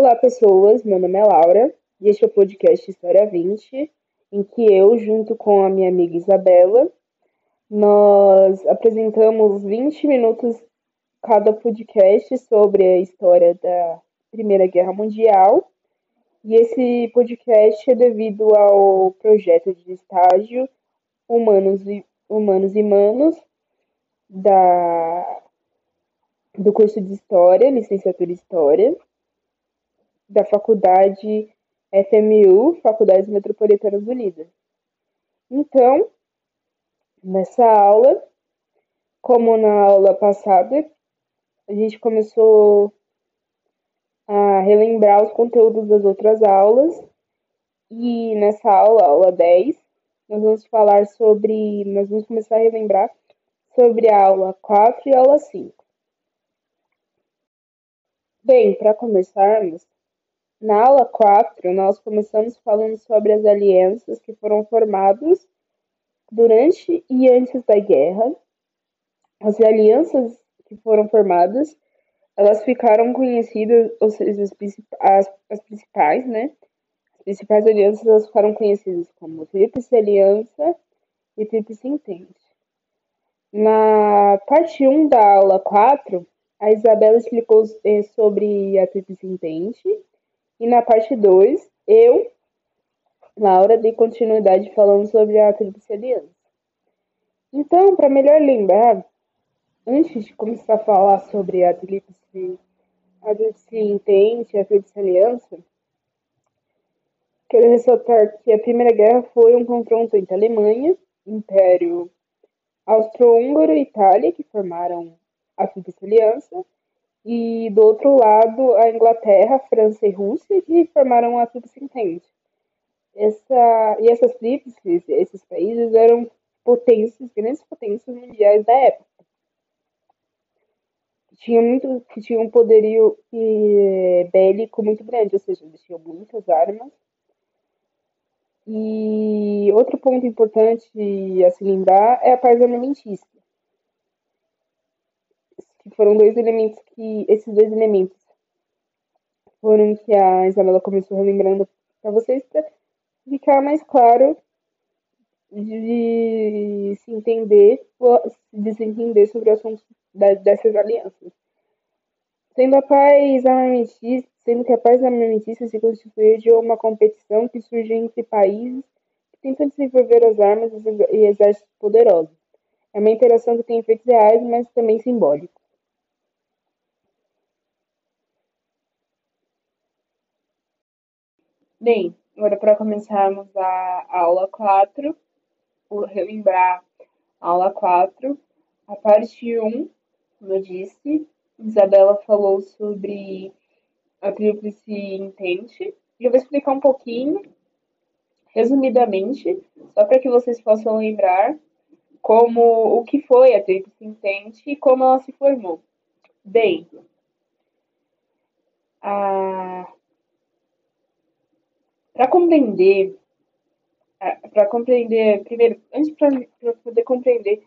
Olá, pessoas. Meu nome é Laura e este é o podcast História 20, em que eu, junto com a minha amiga Isabela, nós apresentamos 20 minutos cada podcast sobre a história da Primeira Guerra Mundial. E esse podcast é devido ao projeto de estágio Humanos e Humanos e Manos da do curso de História, licenciatura em História, da faculdade FMU, Faculdades Metropolitanas Unidas. Então, nessa aula, como na aula passada, a gente começou a relembrar os conteúdos das outras aulas, e nessa aula, aula 10, nós vamos falar sobre, nós vamos começar a relembrar sobre a aula 4 e a aula 5. Bem, para começarmos, na aula 4, nós começamos falando sobre as alianças que foram formadas durante e antes da guerra. As alianças que foram formadas, elas ficaram conhecidas, ou seja, as, as, as principais, né? As principais alianças elas ficaram conhecidas como Tríplice Aliança e Tríplice Entente. Na parte 1 da aula 4, a Isabela explicou eh, sobre a Tríplice Entente. E na parte 2, eu, Laura, dei continuidade falando sobre a Tríplice Aliança. Então, para melhor lembrar, antes de começar a falar sobre a Tríplice, a Tríplice Entente e a Tríplice Aliança, quero ressaltar que a Primeira Guerra foi um confronto entre Alemanha, Império Austro-Húngaro e Itália, que formaram a Tríplice Aliança, e do outro lado a Inglaterra, França e Rússia, que formaram a Tríplice Entente. Essa, e essas tríplices, esses países eram potências, grandes potências mundiais da época. Tinha muito, que tinham um poderio e, bélico muito grande, ou seja, eles tinham muitas armas. E outro ponto importante a se lembrar é a paz armamentista foram dois elementos que. Esses dois elementos foram que a Isabela começou relembrando para vocês para ficar mais claro de se entender, de se entender sobre o assunto dessas alianças. Sendo a paz armamentista, sendo que a paz armamentista se constituiu de uma competição que surge entre países que tentam desenvolver as armas e exércitos poderosos. É uma interação que tem efeitos reais, mas também simbólicos. Bem, agora para começarmos a aula 4, vou relembrar a aula 4, a parte 1, como eu disse, Isabela falou sobre a tríplice intente, e eu vou explicar um pouquinho, resumidamente, só para que vocês possam lembrar como o que foi a tríplice intente e como ela se formou. Bem, a para compreender, para compreender, primeiro, antes para poder compreender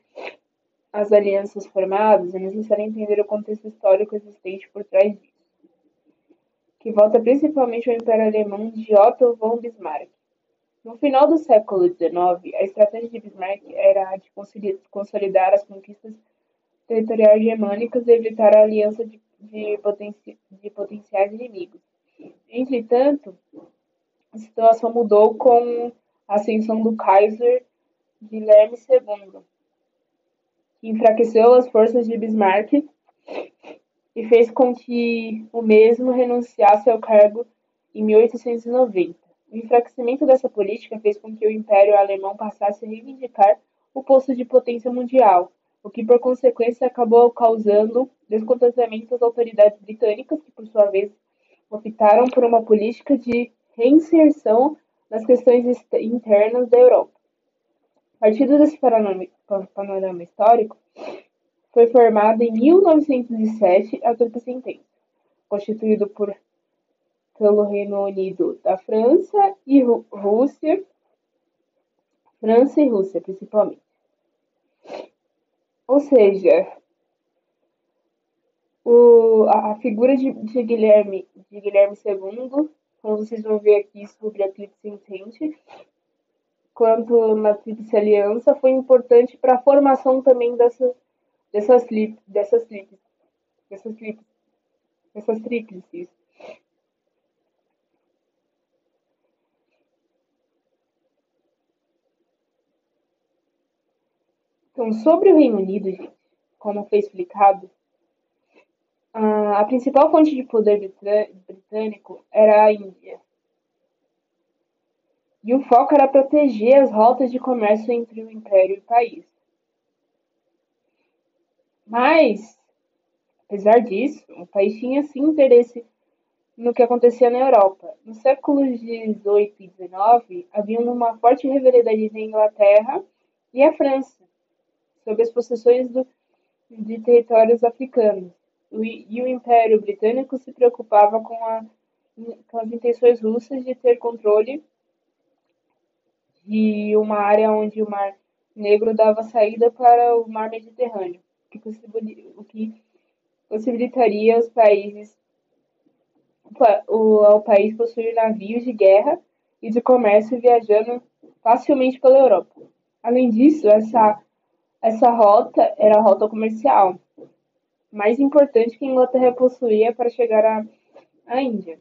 as alianças formadas, é necessário entender o contexto histórico existente por trás disso, que volta principalmente ao Império Alemão de Otto von Bismarck. No final do século XIX, a estratégia de Bismarck era a de consolidar as conquistas territoriais germânicas e evitar a aliança de, de, potenci, de potenciais inimigos. Entretanto, a situação mudou com a ascensão do Kaiser Guilherme II, que enfraqueceu as forças de Bismarck e fez com que o mesmo renunciasse ao cargo em 1890. O enfraquecimento dessa política fez com que o Império Alemão passasse a reivindicar o posto de potência mundial, o que por consequência acabou causando descontentamento às autoridades britânicas, que por sua vez optaram por uma política de reinserção nas questões internas da Europa. Partindo desse panorama histórico, foi formada em 1907 a Tríplice Entente, constituído por pelo Reino Unido da França e Rú Rússia, França e Rússia principalmente. Ou seja, o, a, a, figura de, de Guilherme de Guilherme II, como vocês vão ver aqui sobre a Tríplice Entente, quanto na Tríplice Aliança, foi importante para a formação também dessa, dessas, dessas tríplices. Dessas tríplices. Dessas tríplices. Então, sobre o Reino Unido, gente, como foi explicado, a principal fonte de poder britânico era a Índia. E o foco era proteger as rotas de comércio entre o Império e o país. Mas, apesar disso, o país tinha sim interesse no que acontecia na Europa. Nos séculos XVIII e XIX, havia uma forte rivalidade entre a Inglaterra e a França, sobre as possessões do, de territórios africanos e o Império Britânico se preocupava com, a, com as intenções russas de ter controle de uma área onde o Mar Negro dava saída para o Mar Mediterrâneo, o que possibilitaria os países o, ao país possuir navios de guerra e de comércio viajando facilmente pela Europa. Além disso, essa, essa rota era a rota comercial, mais importante que a Inglaterra possuía para chegar à, à Índia.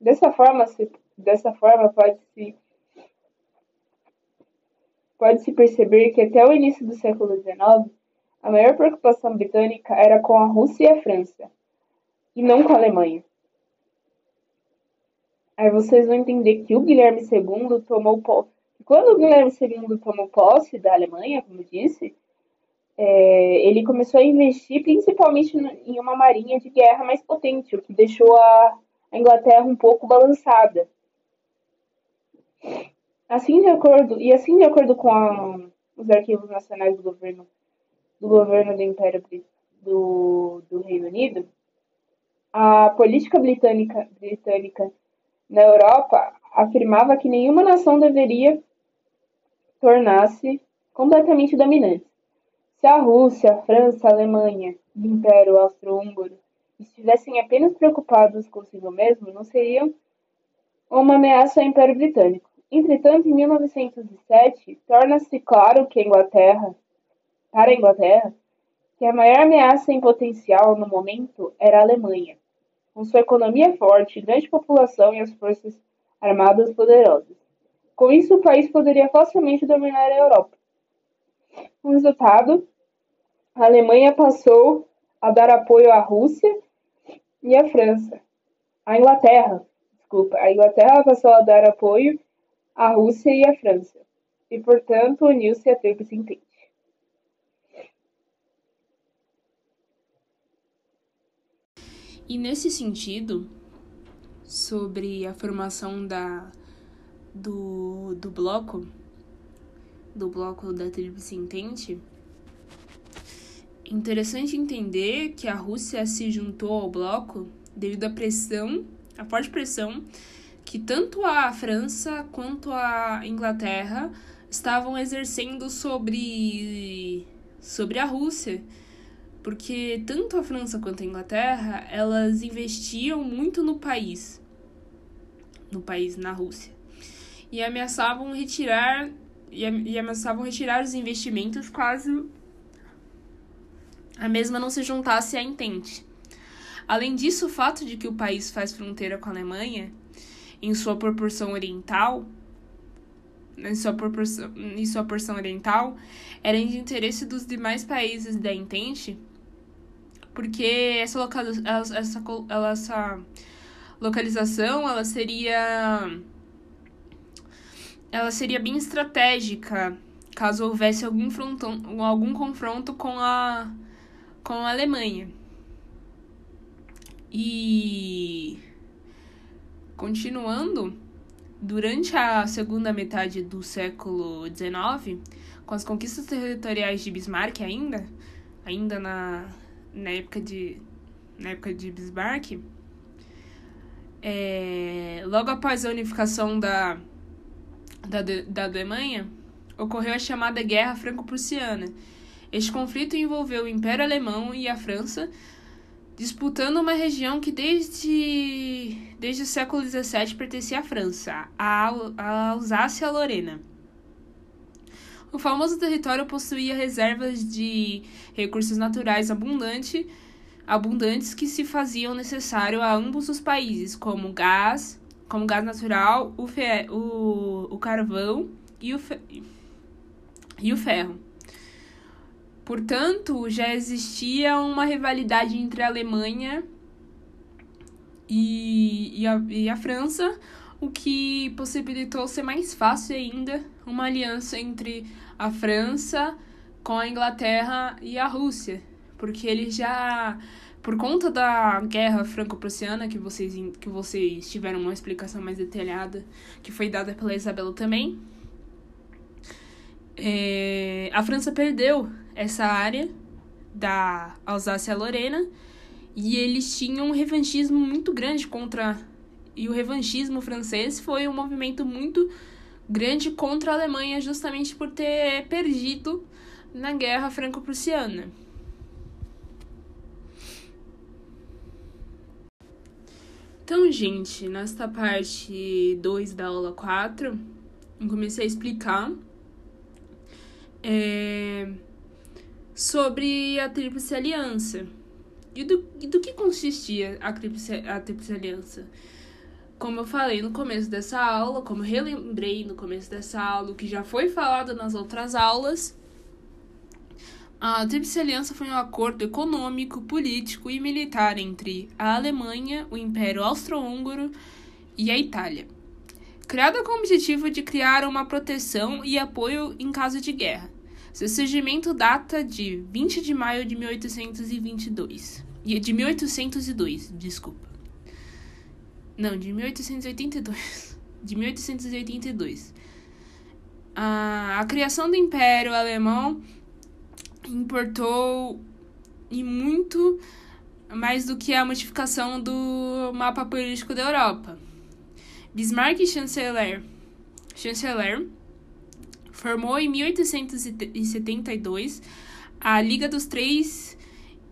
Dessa forma, se, dessa forma pode-se pode-se perceber que até o início do século XIX, a maior preocupação britânica era com a Rússia e a França, e não com a Alemanha. Aí vocês vão entender que o Guilherme II tomou. Quando o Guilherme II tomou posse da Alemanha, como disse, é, ele começou a investir principalmente em uma marinha de guerra mais potente, o que deixou a, Inglaterra um pouco balançada. Assim de acordo e assim de acordo com a, os arquivos nacionais do governo do governo do Império do, do Reino Unido, a política britânica, britânica na Europa afirmava que nenhuma nação deveria tornar-se completamente dominante. Se a Rússia, a França, a Alemanha e o Império Austro-Húngaro estivessem apenas preocupados consigo mesmo, não seriam uma ameaça ao Império Britânico. Entretanto, em 1907, torna-se claro que a Inglaterra, para a Inglaterra, que a maior ameaça em potencial no momento era a Alemanha, com sua economia forte, grande população e as forças armadas poderosas. Com isso, o país poderia facilmente dominar a Europa. O resultado, a Alemanha passou a dar apoio à Rússia e à França. A Inglaterra, desculpa, a Inglaterra passou a dar apoio à Rússia e à França. E, portanto, uniu-se à Tríplice Entente. E nesse sentido, sobre a formação da, do, do bloco, do bloco da Tríplice Entente, interessante entender que a Rússia se juntou ao bloco devido à pressão, à forte pressão que tanto a França quanto a Inglaterra estavam exercendo sobre sobre a Rússia, porque tanto a França quanto a Inglaterra, elas investiam muito no país, no país na Rússia, e ameaçavam retirar e ameaçavam retirar os investimentos caso a mesma não se juntasse à Entente. Além disso, o fato de que o país faz fronteira com a Alemanha, em sua proporção oriental, em sua, proporção, em sua porção oriental, era de interesse dos demais países da Entente, porque essa, essa, essa, essa localização ela seria ela seria bem estratégica caso houvesse algum, algum confronto com a, com a Alemanha. E continuando, durante a segunda metade do século XIX, com as conquistas territoriais de Bismarck ainda, ainda na, na época de na época de Bismarck, é, logo após a unificação da da, da Alemanha, ocorreu a chamada Guerra Franco-Prussiana. Este conflito envolveu o Império Alemão e a França, disputando uma região que desde desde o século XVII pertencia à França, a Alsácia-Lorena. O famoso território possuía reservas de recursos naturais abundante, abundantes que se faziam necessário a ambos os países, como gás, como gás natural, o, fe, o, o carvão e o, fe, e o ferro. Portanto, já existia uma rivalidade entre a Alemanha e, e, a, e a França, o que possibilitou ser mais fácil ainda uma aliança entre a França com a Inglaterra e a Rússia, porque eles já por conta da guerra franco-prussiana que vocês que vocês tiveram uma explicação mais detalhada que foi dada pela Isabela também é, a França perdeu essa área da Alsácia-Lorena e eles tinham um revanchismo muito grande contra. E o revanchismo francês foi um movimento muito grande contra a Alemanha, justamente por ter perdido na Guerra Franco-Prussiana. Então, gente, nesta parte 2 da aula 4, eu comecei a explicar. É sobre a Tríplice Aliança. E do, e do que consistia a Tríplice, a Tríplice Aliança? Como eu falei no começo dessa aula, como relembrei no começo dessa aula, o que já foi falado nas outras aulas, a Tríplice Aliança foi um acordo econômico, político e militar entre a Alemanha, o Império Austro-Húngaro e a Itália. Criada com o objetivo de criar uma proteção e apoio em caso de guerra. Seu surgimento data de 20 de maio de 1822. De 1802, desculpa. Não, de 1882. De 1882. A, a criação do Império Alemão importou e muito mais do que a modificação do mapa político da Europa. Bismarck, chanceler, chanceler Formou em 1872 a Liga dos Três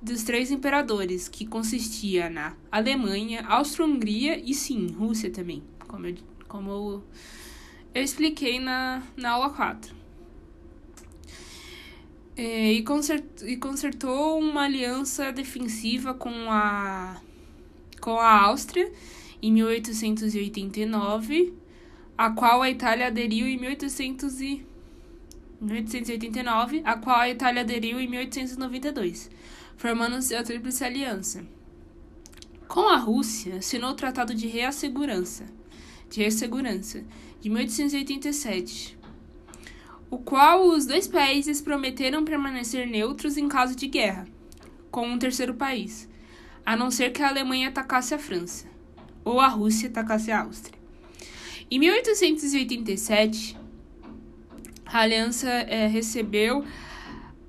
dos Três Imperadores, que consistia na Alemanha, Áustria-Hungria e sim, Rússia também, como eu, como eu, eu expliquei na, na aula 4. É, e, consert, e consertou uma aliança defensiva com a, com a Áustria em 1889, a qual a Itália aderiu em 1800 e 1889, a qual a Itália aderiu em 1892, formando-se a Tríplice Aliança. Com a Rússia, assinou o Tratado de Reassegurança, de Ressegurança, de 1887, o qual os dois países prometeram permanecer neutros em caso de guerra com um terceiro país, a não ser que a Alemanha atacasse a França ou a Rússia atacasse a Áustria. Em 1887, a aliança é, recebeu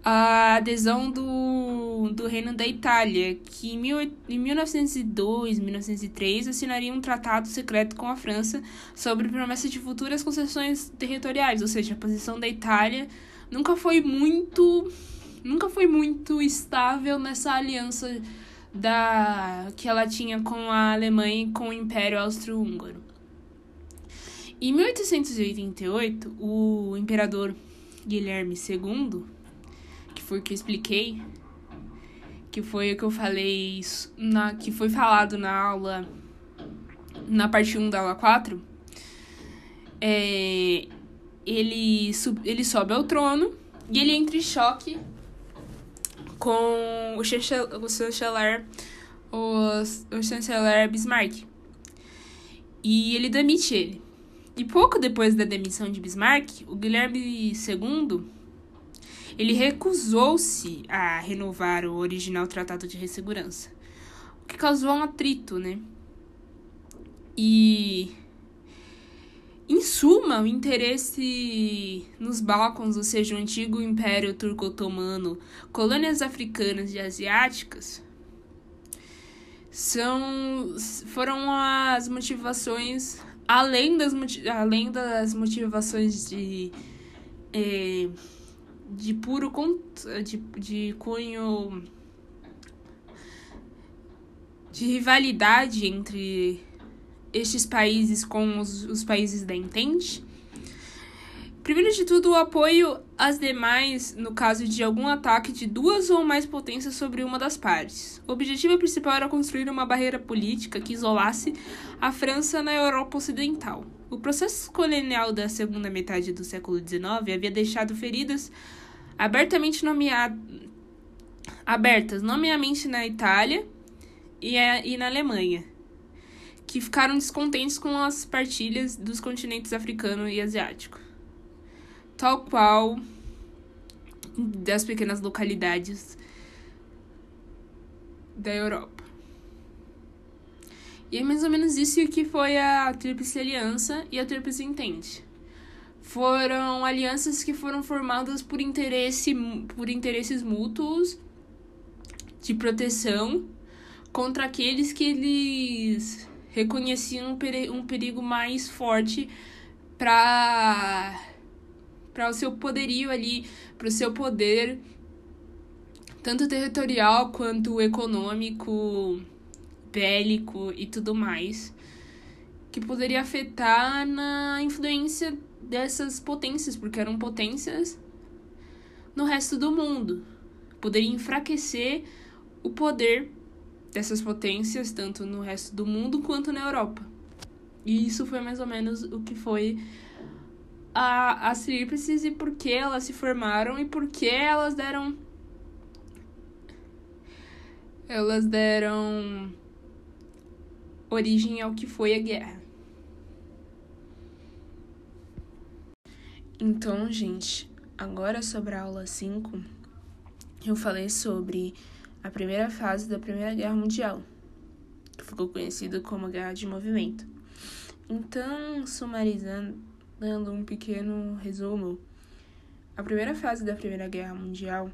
a adesão do, do Reino da Itália, que em, mil, em 1902, 1903 assinaria um tratado secreto com a França sobre promessa de futuras concessões territoriais, ou seja, a posição da Itália nunca foi muito nunca foi muito estável nessa aliança da que ela tinha com a Alemanha e com o Império Austro-Húngaro. Em 1888, o imperador Guilherme II, que foi o que eu expliquei, que foi o que eu falei, na, que foi falado na aula, na parte 1 da aula 4, é, ele, sub, ele sobe ao trono e ele entra em choque com o chanceler, o chanceler, o, chanceler Bismarck. E ele demite ele. E pouco depois da demissão de Bismarck, o Guilherme II ele recusou-se a renovar o original Tratado de Ressegurança, o que causou um atrito, né? E em suma, o interesse nos Balcãs, ou seja, o antigo Império Turco-Otomano, colônias africanas e asiáticas, são foram as motivações além das, além das motivações de, é, de puro de, de cunho de rivalidade entre estes países com os, os países da Entente? Primeiro de tudo, o apoio às demais no caso de algum ataque de duas ou mais potências sobre uma das partes. O objetivo principal era construir uma barreira política que isolasse a França na Europa Ocidental. O processo colonial da segunda metade do século XIX havia deixado feridas abertamente nomeadas abertas, nomeadamente na Itália e, a, e na Alemanha, que ficaram descontentes com as partilhas dos continentes africano e asiático tal qual das pequenas localidades da Europa. E é mais ou menos isso que foi a Tríplice Aliança e a Tríplice Entente. Foram alianças que foram formadas por, interesse, por interesses mútuos de proteção contra aqueles que eles reconheciam um perigo mais forte para para o seu poderio ali, para o seu poder, tanto territorial quanto econômico, bélico e tudo mais, que poderia afetar na influência dessas potências, porque eram potências no resto do mundo. Poderia enfraquecer o poder dessas potências, tanto no resto do mundo quanto na Europa. E isso foi mais ou menos o que foi a, as tríplices e por que elas se formaram e por que elas deram. Elas deram origem ao que foi a guerra. Então, gente, agora sobre a aula 5, eu falei sobre a primeira fase da Primeira Guerra Mundial, que ficou conhecida como a Guerra de Movimento. Então, sumarizando, dando um pequeno resumo, a primeira fase da Primeira Guerra Mundial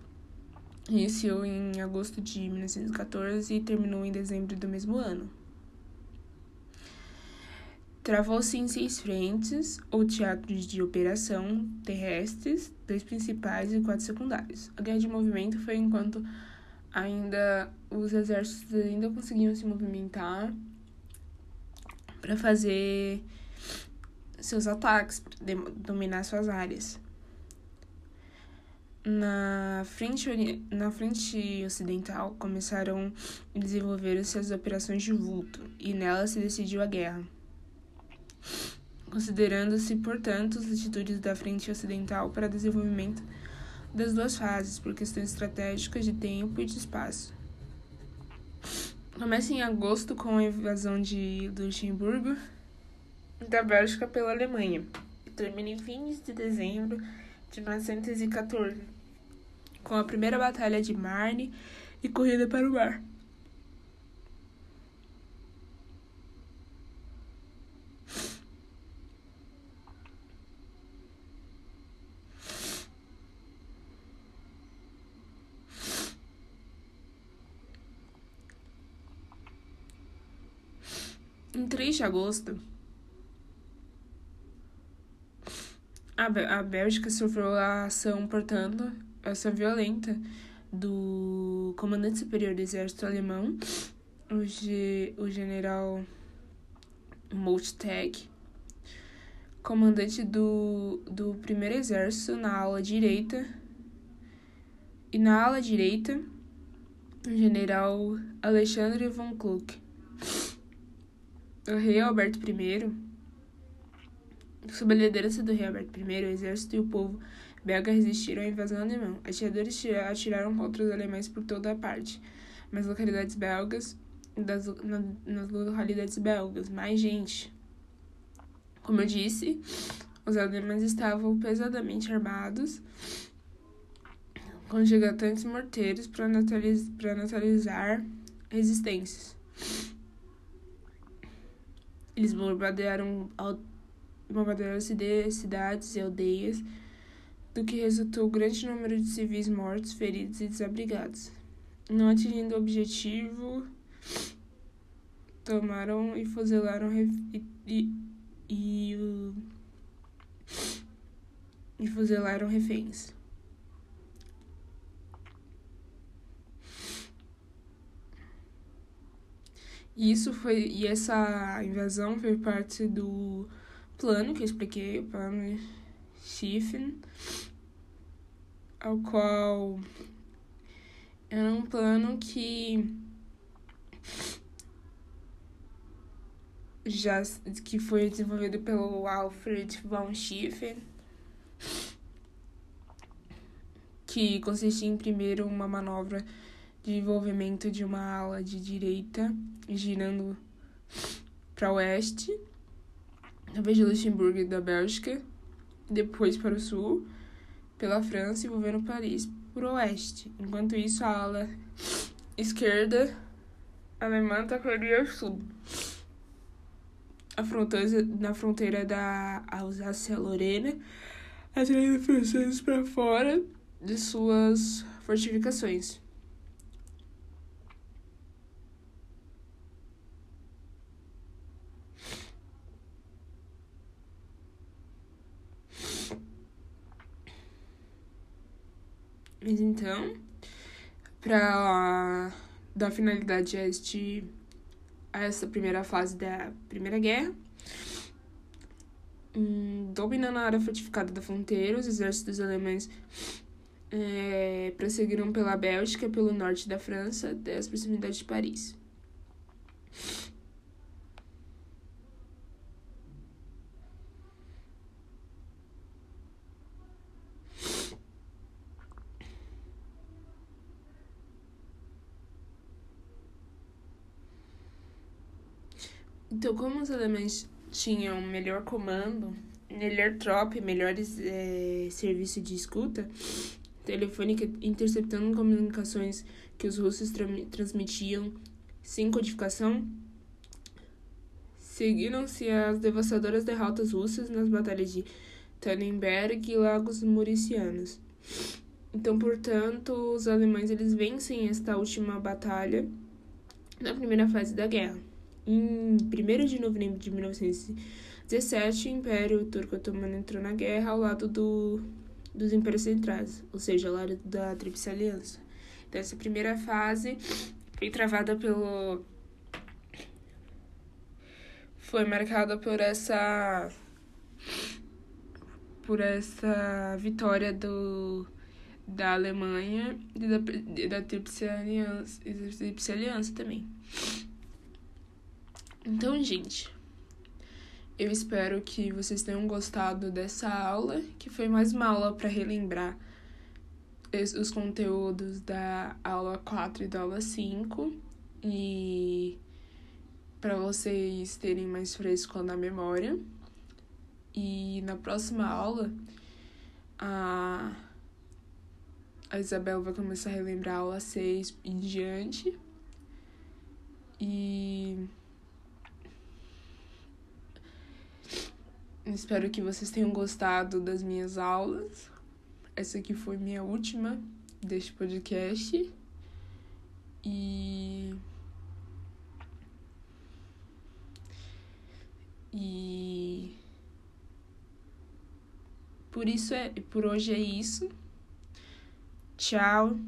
iniciou em agosto de 1914 e terminou em dezembro do mesmo ano. Travou-se em seis frentes, ou teatros de operação terrestres, dois principais e quatro secundários. A guerra de movimento foi enquanto ainda os exércitos ainda conseguiam se movimentar para fazer seus ataques, para dominar suas áreas. Na frente, na frente ocidental, começaram a desenvolver suas operações de vulto, e nela se decidiu a guerra. Considerando-se, portanto, as atitudes da frente ocidental para desenvolvimento das duas fases, por questões estratégicas de tempo e de espaço. Começa em agosto com a invasão de Luxemburgo da Bélgica pela Alemanha e termina em 20 de dezembro de 1914, com a primeira Batalha de Marne e corrida para o mar. Em 3 de agosto, A, a Bélgica sofreu a ação, portanto, ação violenta do comandante superior do exército alemão, o, G, o general Moltke, comandante do, do primeiro exército na ala direita, e na ala direita, o general Alexandre von Kluck. O rei Alberto I Sob a liderança do rei Alberto I, o exército e o povo belga resistiram à invasão alemã. Atiradores atiraram contra os alemães por toda a parte, nas localidades belgas, das, na, nas localidades belgas. Mais gente. Como eu disse, os alemães estavam pesadamente armados, com gigantes morteiros para neutraliz, neutralizar resistências. Eles bombardearam bombardearam-se de cidades e aldeias, do que resultou grande número de civis mortos, feridos e desabrigados. Não atingindo o objetivo, tomaram e fuzilaram e, e, e, e fuzilaram reféns. E isso foi e essa invasão foi parte do plano que eu expliquei, o plano Schiffen, ao qual era um plano que já que foi desenvolvido pelo Alfred von Schiffen, que consistia em primeiro uma manobra de envolvimento de uma ala de direita girando para oeste, através de Luxemburgo e da Bélgica, depois para o sul, pela França, envolvendo Paris por oeste. Enquanto isso, a ala esquerda alemã atacaria o sul. Na fronteira da Alsácia-Lorena, atraindo franceses para fora de suas fortificações. Mas então, para dar finalidade a, este, a essa primeira fase da Primeira Guerra, hum, dominando a área fortificada da fronteira, os exércitos alemães é, prosseguiram pela Bélgica, pelo norte da França, até as proximidades de Paris. Então, como os alemães tinham melhor comando, melhor tropa e melhores é, de escuta telefônica, interceptando comunicações que os russos tra transmitiam sem codificação, seguiram-se as devastadoras derrotas russas nas batalhas de Tannenberg e Lagos Muricianos. Então, portanto, os alemães eles vencem esta última batalha na primeira fase da guerra. Em 1 de novembro de 1917, o Império Turco Otomano entrou na guerra ao lado do, dos Impérios Centrais, ou seja, ao lado da Tríplice Aliança. Então, essa primeira fase foi travada pelo. Foi marcada por essa. por essa vitória do, da Alemanha e da, da Tríplice Aliança, Aliança também. Então, gente, eu espero que vocês tenham gostado dessa aula, que foi mais uma aula para relembrar os conteúdos da aula 4 e da aula 5 e para vocês terem mais fresco na memória. E na próxima aula, a, a Isabel vai começar a relembrar a aula 6 em diante. E Espero que vocês tenham gostado das minhas aulas. Essa aqui foi minha última deste podcast. E. E. Por isso é. Por hoje é isso. Tchau.